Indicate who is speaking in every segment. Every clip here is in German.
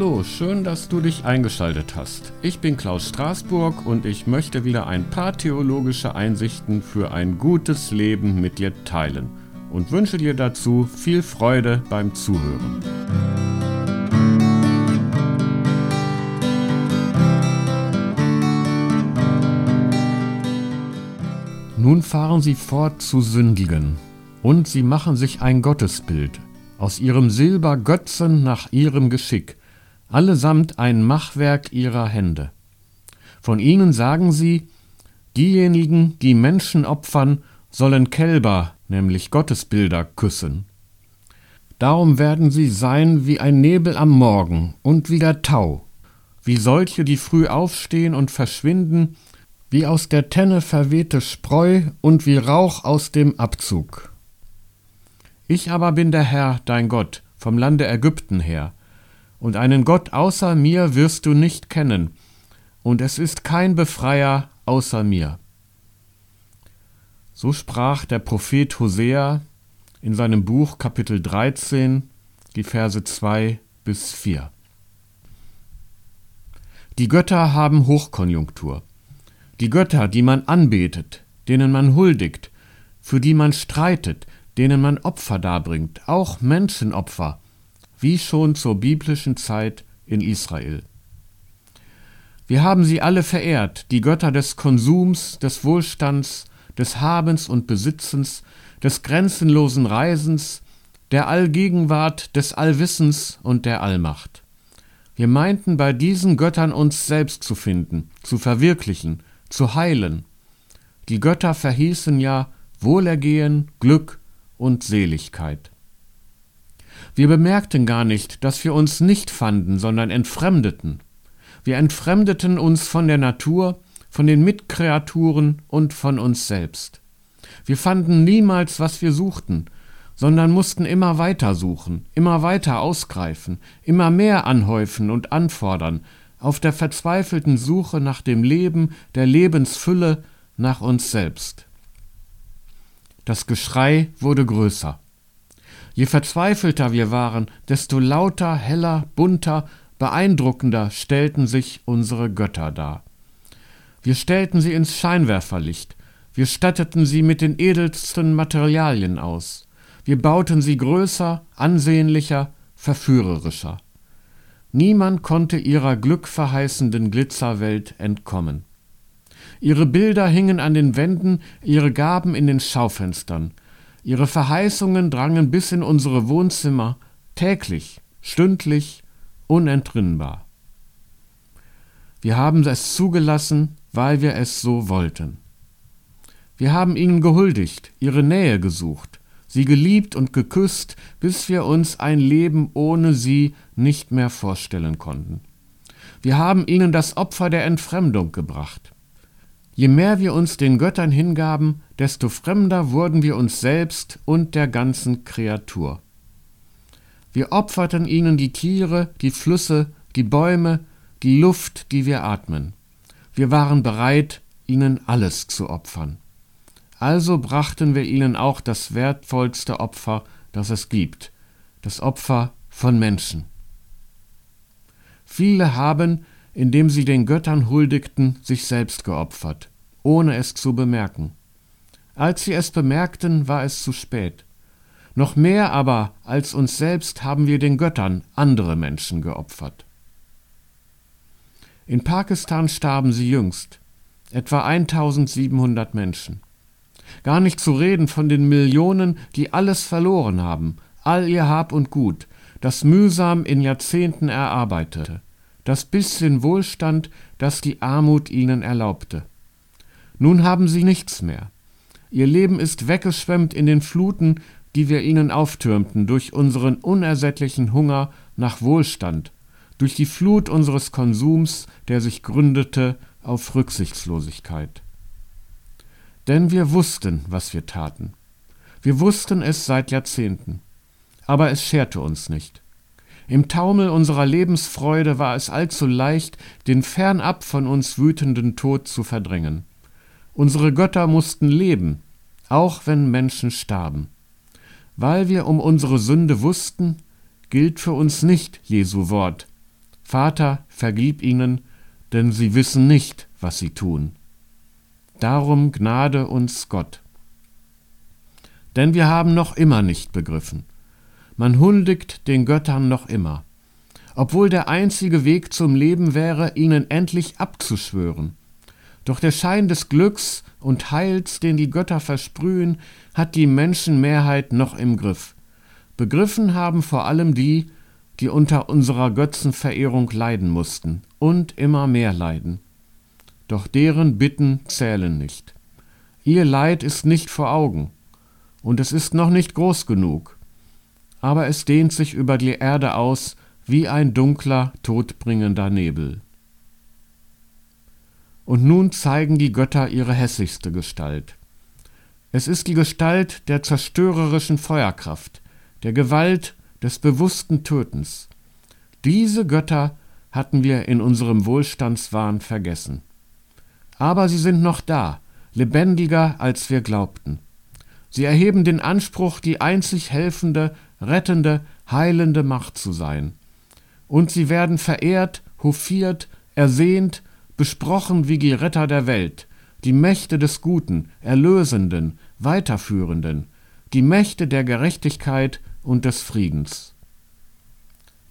Speaker 1: Hallo, schön, dass du dich eingeschaltet hast. Ich bin Klaus Straßburg und ich möchte wieder ein paar theologische Einsichten für ein gutes Leben mit dir teilen und wünsche dir dazu viel Freude beim Zuhören. Nun fahren sie fort zu sündigen, und sie machen sich ein Gottesbild, aus ihrem Silber Götzen nach ihrem Geschick, allesamt ein Machwerk ihrer Hände. Von ihnen sagen sie, diejenigen, die Menschen opfern, sollen Kälber, nämlich Gottesbilder, küssen. Darum werden sie sein wie ein Nebel am Morgen und wie der Tau, wie solche, die früh aufstehen und verschwinden, wie aus der Tenne verwehte Spreu und wie Rauch aus dem Abzug. Ich aber bin der Herr, dein Gott, vom Lande Ägypten her, und einen Gott außer mir wirst du nicht kennen, und es ist kein Befreier außer mir. So sprach der Prophet Hosea in seinem Buch Kapitel 13, die Verse 2 bis 4. Die Götter haben Hochkonjunktur. Die Götter, die man anbetet, denen man huldigt, für die man streitet, denen man Opfer darbringt, auch Menschenopfer, wie schon zur biblischen Zeit in Israel. Wir haben sie alle verehrt, die Götter des Konsums, des Wohlstands, des Habens und Besitzens, des grenzenlosen Reisens, der Allgegenwart, des Allwissens und der Allmacht. Wir meinten bei diesen Göttern uns selbst zu finden, zu verwirklichen, zu heilen. Die Götter verhießen ja Wohlergehen, Glück und Seligkeit. Wir bemerkten gar nicht, dass wir uns nicht fanden, sondern entfremdeten. Wir entfremdeten uns von der Natur, von den Mitkreaturen und von uns selbst. Wir fanden niemals, was wir suchten, sondern mussten immer weiter suchen, immer weiter ausgreifen, immer mehr anhäufen und anfordern, auf der verzweifelten Suche nach dem Leben, der Lebensfülle, nach uns selbst. Das Geschrei wurde größer. Je verzweifelter wir waren, desto lauter, heller, bunter, beeindruckender stellten sich unsere Götter dar. Wir stellten sie ins Scheinwerferlicht, wir statteten sie mit den edelsten Materialien aus, wir bauten sie größer, ansehnlicher, verführerischer. Niemand konnte ihrer glückverheißenden Glitzerwelt entkommen. Ihre Bilder hingen an den Wänden, ihre Gaben in den Schaufenstern, Ihre Verheißungen drangen bis in unsere Wohnzimmer, täglich, stündlich, unentrinnbar. Wir haben es zugelassen, weil wir es so wollten. Wir haben ihnen gehuldigt, ihre Nähe gesucht, sie geliebt und geküsst, bis wir uns ein Leben ohne sie nicht mehr vorstellen konnten. Wir haben ihnen das Opfer der Entfremdung gebracht. Je mehr wir uns den Göttern hingaben, desto fremder wurden wir uns selbst und der ganzen Kreatur. Wir opferten ihnen die Tiere, die Flüsse, die Bäume, die Luft, die wir atmen. Wir waren bereit, ihnen alles zu opfern. Also brachten wir ihnen auch das wertvollste Opfer, das es gibt, das Opfer von Menschen. Viele haben, indem sie den Göttern huldigten, sich selbst geopfert, ohne es zu bemerken. Als sie es bemerkten, war es zu spät. Noch mehr aber als uns selbst haben wir den Göttern andere Menschen geopfert. In Pakistan starben sie jüngst, etwa 1700 Menschen. Gar nicht zu reden von den Millionen, die alles verloren haben, all ihr Hab und Gut, das mühsam in Jahrzehnten erarbeitete das bisschen Wohlstand, das die Armut ihnen erlaubte. Nun haben sie nichts mehr. Ihr Leben ist weggeschwemmt in den Fluten, die wir ihnen auftürmten durch unseren unersättlichen Hunger nach Wohlstand, durch die Flut unseres Konsums, der sich gründete auf Rücksichtslosigkeit. Denn wir wussten, was wir taten. Wir wussten es seit Jahrzehnten. Aber es scherte uns nicht. Im Taumel unserer Lebensfreude war es allzu leicht, den fernab von uns wütenden Tod zu verdrängen. Unsere Götter mussten leben, auch wenn Menschen starben. Weil wir um unsere Sünde wussten, gilt für uns nicht Jesu Wort. Vater, vergib ihnen, denn sie wissen nicht, was sie tun. Darum gnade uns Gott. Denn wir haben noch immer nicht begriffen. Man huldigt den Göttern noch immer, obwohl der einzige Weg zum Leben wäre, ihnen endlich abzuschwören. Doch der Schein des Glücks und Heils, den die Götter versprühen, hat die Menschenmehrheit noch im Griff. Begriffen haben vor allem die, die unter unserer Götzenverehrung leiden mussten und immer mehr leiden. Doch deren Bitten zählen nicht. Ihr Leid ist nicht vor Augen, und es ist noch nicht groß genug, aber es dehnt sich über die Erde aus wie ein dunkler, todbringender Nebel. Und nun zeigen die Götter ihre hässlichste Gestalt. Es ist die Gestalt der zerstörerischen Feuerkraft, der Gewalt des bewussten Tötens. Diese Götter hatten wir in unserem Wohlstandswahn vergessen. Aber sie sind noch da, lebendiger als wir glaubten. Sie erheben den Anspruch, die einzig helfende, rettende, heilende Macht zu sein. Und sie werden verehrt, hofiert, ersehnt, besprochen wie die Retter der Welt, die Mächte des Guten, Erlösenden, Weiterführenden, die Mächte der Gerechtigkeit und des Friedens.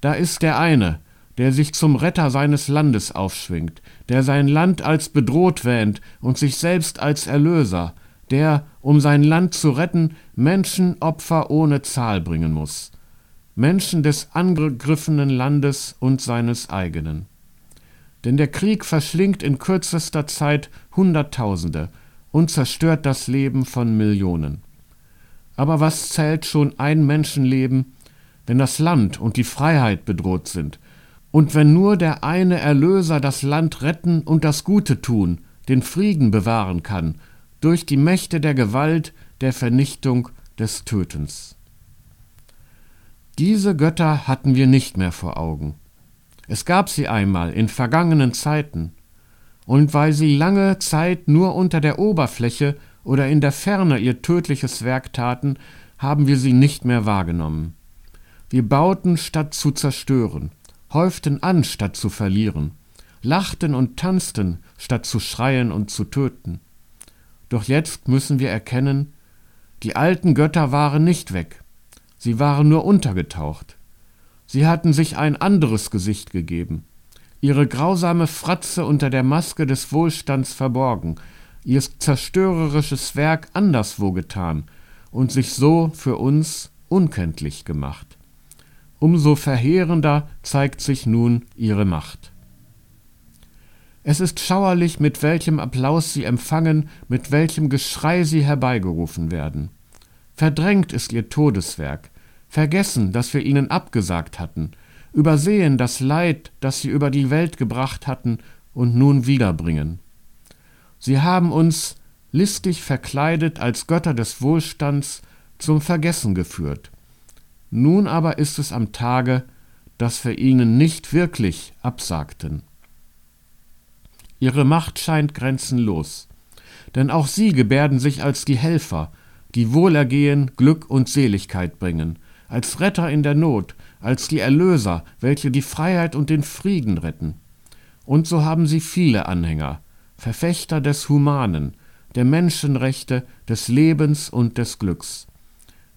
Speaker 1: Da ist der eine, der sich zum Retter seines Landes aufschwingt, der sein Land als bedroht wähnt und sich selbst als Erlöser, der, um sein Land zu retten, Menschenopfer ohne Zahl bringen muss. Menschen des angegriffenen Landes und seines eigenen. Denn der Krieg verschlingt in kürzester Zeit Hunderttausende und zerstört das Leben von Millionen. Aber was zählt schon ein Menschenleben, wenn das Land und die Freiheit bedroht sind, und wenn nur der eine Erlöser das Land retten und das Gute tun, den Frieden bewahren kann, durch die Mächte der Gewalt, der Vernichtung, des Tötens. Diese Götter hatten wir nicht mehr vor Augen. Es gab sie einmal in vergangenen Zeiten, und weil sie lange Zeit nur unter der Oberfläche oder in der Ferne ihr tödliches Werk taten, haben wir sie nicht mehr wahrgenommen. Wir bauten statt zu zerstören, häuften an statt zu verlieren, lachten und tanzten statt zu schreien und zu töten. Doch jetzt müssen wir erkennen, die alten Götter waren nicht weg, sie waren nur untergetaucht. Sie hatten sich ein anderes Gesicht gegeben, ihre grausame Fratze unter der Maske des Wohlstands verborgen, ihr zerstörerisches Werk anderswo getan und sich so für uns unkenntlich gemacht. Umso verheerender zeigt sich nun ihre Macht. Es ist schauerlich, mit welchem Applaus sie empfangen, mit welchem Geschrei sie herbeigerufen werden. Verdrängt ist ihr Todeswerk, vergessen, dass wir ihnen abgesagt hatten, übersehen das Leid, das sie über die Welt gebracht hatten und nun wiederbringen. Sie haben uns, listig verkleidet als Götter des Wohlstands, zum Vergessen geführt. Nun aber ist es am Tage, dass wir ihnen nicht wirklich absagten. Ihre Macht scheint grenzenlos, denn auch sie gebärden sich als die Helfer, die Wohlergehen, Glück und Seligkeit bringen, als Retter in der Not, als die Erlöser, welche die Freiheit und den Frieden retten. Und so haben sie viele Anhänger, Verfechter des Humanen, der Menschenrechte, des Lebens und des Glücks.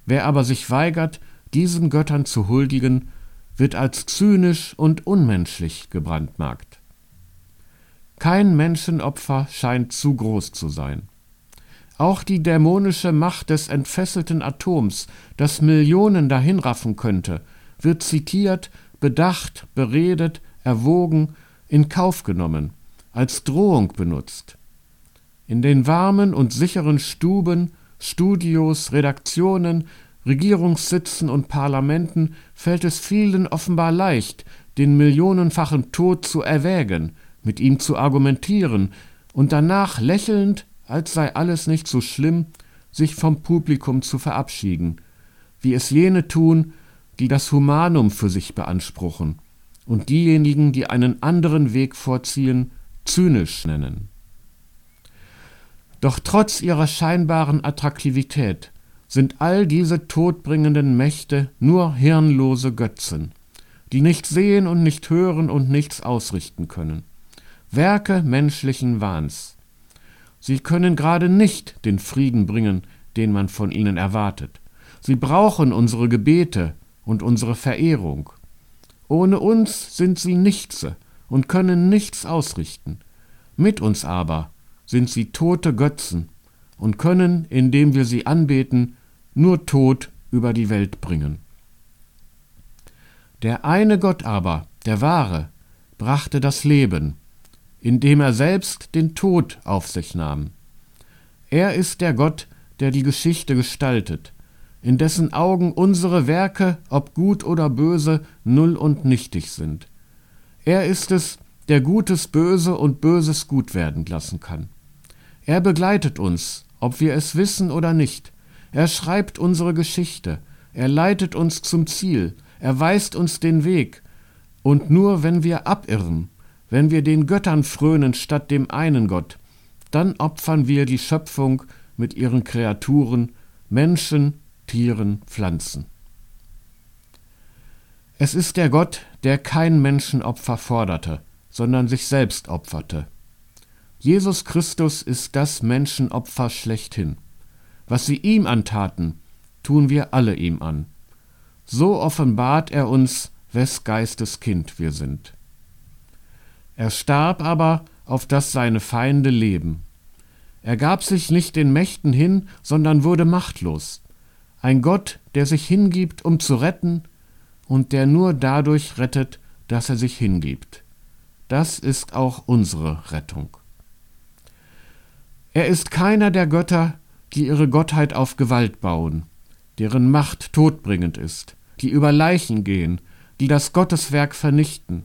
Speaker 1: Wer aber sich weigert, diesen Göttern zu huldigen, wird als zynisch und unmenschlich gebrandmarkt. Kein Menschenopfer scheint zu groß zu sein. Auch die dämonische Macht des entfesselten Atoms, das Millionen dahinraffen könnte, wird zitiert, bedacht, beredet, erwogen, in Kauf genommen als Drohung benutzt. In den warmen und sicheren Stuben, Studios, Redaktionen, Regierungssitzen und Parlamenten fällt es vielen offenbar leicht, den millionenfachen Tod zu erwägen, mit ihm zu argumentieren und danach lächelnd, als sei alles nicht so schlimm, sich vom Publikum zu verabschieden, wie es jene tun, die das Humanum für sich beanspruchen, und diejenigen, die einen anderen Weg vorziehen, zynisch nennen. Doch trotz ihrer scheinbaren Attraktivität sind all diese todbringenden Mächte nur hirnlose Götzen. die nichts sehen und nicht hören und nichts ausrichten können. Werke menschlichen Wahns. Sie können gerade nicht den Frieden bringen, den man von ihnen erwartet. Sie brauchen unsere Gebete und unsere Verehrung. Ohne uns sind sie Nichtse und können nichts ausrichten. Mit uns aber sind sie tote Götzen und können, indem wir sie anbeten, nur Tod über die Welt bringen. Der eine Gott aber, der wahre, brachte das Leben, indem er selbst den Tod auf sich nahm. Er ist der Gott, der die Geschichte gestaltet, in dessen Augen unsere Werke, ob gut oder böse, null und nichtig sind. Er ist es, der Gutes böse und Böses gut werden lassen kann. Er begleitet uns, ob wir es wissen oder nicht. Er schreibt unsere Geschichte, er leitet uns zum Ziel, er weist uns den Weg. Und nur wenn wir abirren, wenn wir den Göttern frönen statt dem einen Gott, dann opfern wir die Schöpfung mit ihren Kreaturen, Menschen, Tieren, Pflanzen. Es ist der Gott, der kein Menschenopfer forderte, sondern sich selbst opferte. Jesus Christus ist das Menschenopfer schlechthin. Was sie ihm antaten, tun wir alle ihm an. So offenbart er uns, wes Geistes Kind wir sind. Er starb aber, auf dass seine Feinde leben. Er gab sich nicht den Mächten hin, sondern wurde machtlos. Ein Gott, der sich hingibt, um zu retten, und der nur dadurch rettet, dass er sich hingibt. Das ist auch unsere Rettung. Er ist keiner der Götter, die ihre Gottheit auf Gewalt bauen, deren Macht todbringend ist, die über Leichen gehen, die das Gotteswerk vernichten.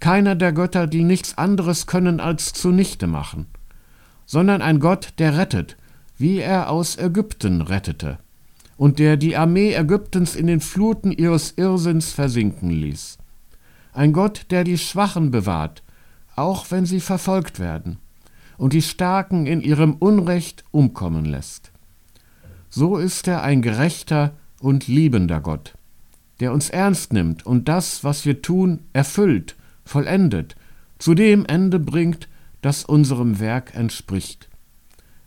Speaker 1: Keiner der Götter, die nichts anderes können als zunichte machen, sondern ein Gott, der rettet, wie er aus Ägypten rettete und der die Armee Ägyptens in den Fluten ihres Irrsinns versinken ließ. Ein Gott, der die Schwachen bewahrt, auch wenn sie verfolgt werden, und die Starken in ihrem Unrecht umkommen lässt. So ist er ein gerechter und liebender Gott, der uns ernst nimmt und das, was wir tun, erfüllt, vollendet, zu dem Ende bringt, das unserem Werk entspricht.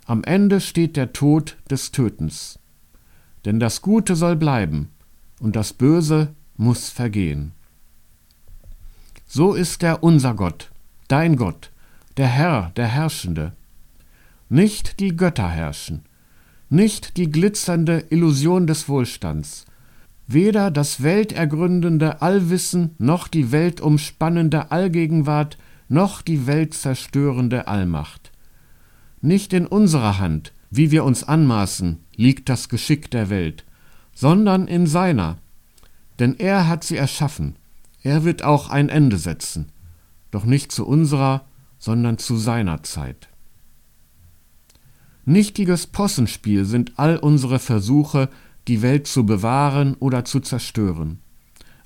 Speaker 1: Am Ende steht der Tod des Tötens denn das Gute soll bleiben und das Böse muss vergehen. So ist er unser Gott, dein Gott, der Herr, der Herrschende. Nicht die Götter herrschen, nicht die glitzernde Illusion des Wohlstands, weder das weltergründende Allwissen noch die weltumspannende Allgegenwart noch die weltzerstörende Allmacht. Nicht in unserer Hand, wie wir uns anmaßen, liegt das Geschick der Welt, sondern in seiner. Denn er hat sie erschaffen, er wird auch ein Ende setzen, doch nicht zu unserer, sondern zu seiner Zeit. Nichtiges Possenspiel sind all unsere Versuche, die Welt zu bewahren oder zu zerstören.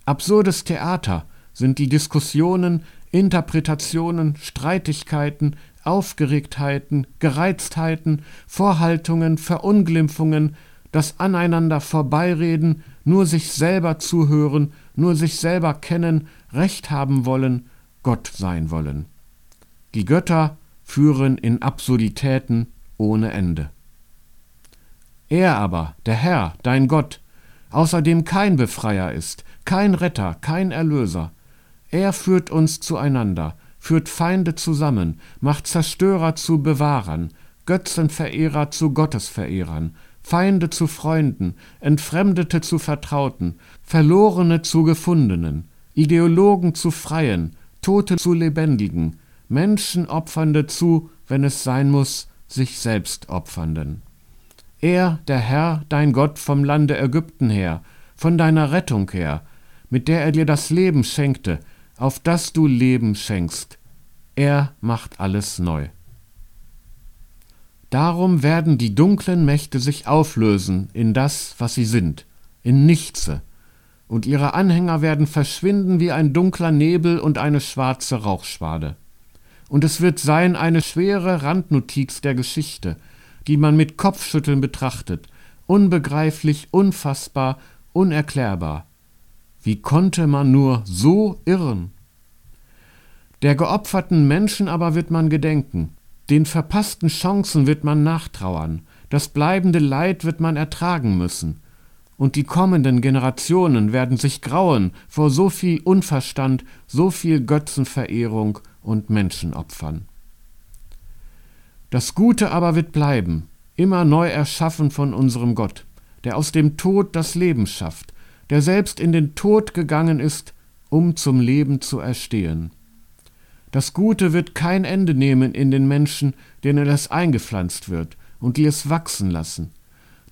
Speaker 1: Absurdes Theater sind die Diskussionen, Interpretationen, Streitigkeiten, Aufgeregtheiten, Gereiztheiten, Vorhaltungen, Verunglimpfungen, das Aneinander vorbeireden, nur sich selber zuhören, nur sich selber kennen, Recht haben wollen, Gott sein wollen. Die Götter führen in Absurditäten ohne Ende. Er aber, der Herr, dein Gott, außerdem kein Befreier ist, kein Retter, kein Erlöser, er führt uns zueinander, führt Feinde zusammen, macht Zerstörer zu Bewahrern, Götzenverehrer zu Gottesverehrern, Feinde zu Freunden, Entfremdete zu Vertrauten, Verlorene zu Gefundenen, Ideologen zu Freien, Tote zu Lebendigen, Menschenopfernde zu, wenn es sein muss, sich selbst Opfernden. Er, der Herr, dein Gott vom Lande Ägypten her, von deiner Rettung her, mit der er dir das Leben schenkte, auf das du Leben schenkst. Er macht alles neu. Darum werden die dunklen Mächte sich auflösen in das, was sie sind, in Nichtse, und ihre Anhänger werden verschwinden wie ein dunkler Nebel und eine schwarze Rauchschwade. Und es wird sein eine schwere Randnotiz der Geschichte, die man mit Kopfschütteln betrachtet, unbegreiflich, unfassbar, unerklärbar, Wie konnte man nur so irren? Der geopferten Menschen aber wird man gedenken, den verpassten Chancen wird man nachtrauern, das bleibende Leid wird man ertragen müssen, und die kommenden Generationen werden sich grauen vor so viel Unverstand, so viel Götzenverehrung und Menschenopfern. Das Gute aber wird bleiben, immer neu erschaffen von unserem Gott, der aus dem Tod das Leben schafft, der selbst in den Tod gegangen ist, um zum Leben zu erstehen. Das Gute wird kein Ende nehmen in den Menschen, denen es eingepflanzt wird und die es wachsen lassen,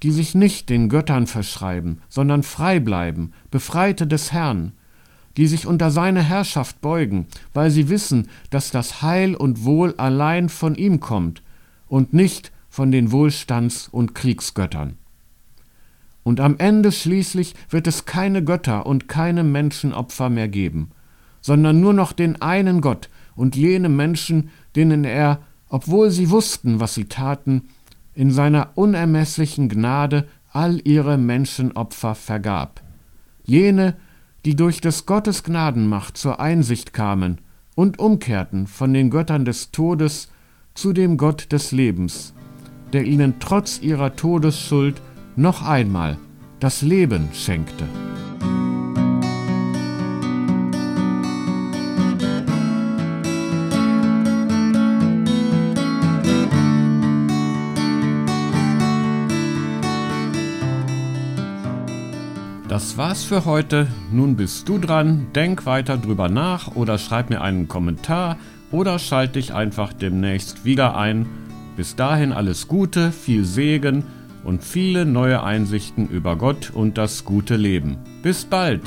Speaker 1: die sich nicht den Göttern verschreiben, sondern frei bleiben, Befreite des Herrn, die sich unter seine Herrschaft beugen, weil sie wissen, dass das Heil und Wohl allein von ihm kommt und nicht von den Wohlstands- und Kriegsgöttern. Und am Ende schließlich wird es keine Götter und keine Menschenopfer mehr geben, sondern nur noch den einen Gott und jene Menschen, denen er, obwohl sie wussten, was sie taten, in seiner unermesslichen Gnade all ihre Menschenopfer vergab. Jene, die durch des Gottes Gnadenmacht zur Einsicht kamen und umkehrten von den Göttern des Todes zu dem Gott des Lebens, der ihnen trotz ihrer Todesschuld noch einmal das Leben schenkte. Das war's für heute. Nun bist du dran. Denk weiter drüber nach oder schreib mir einen Kommentar oder schalt dich einfach demnächst wieder ein. Bis dahin alles Gute, viel Segen und viele neue Einsichten über Gott und das gute Leben. Bis bald!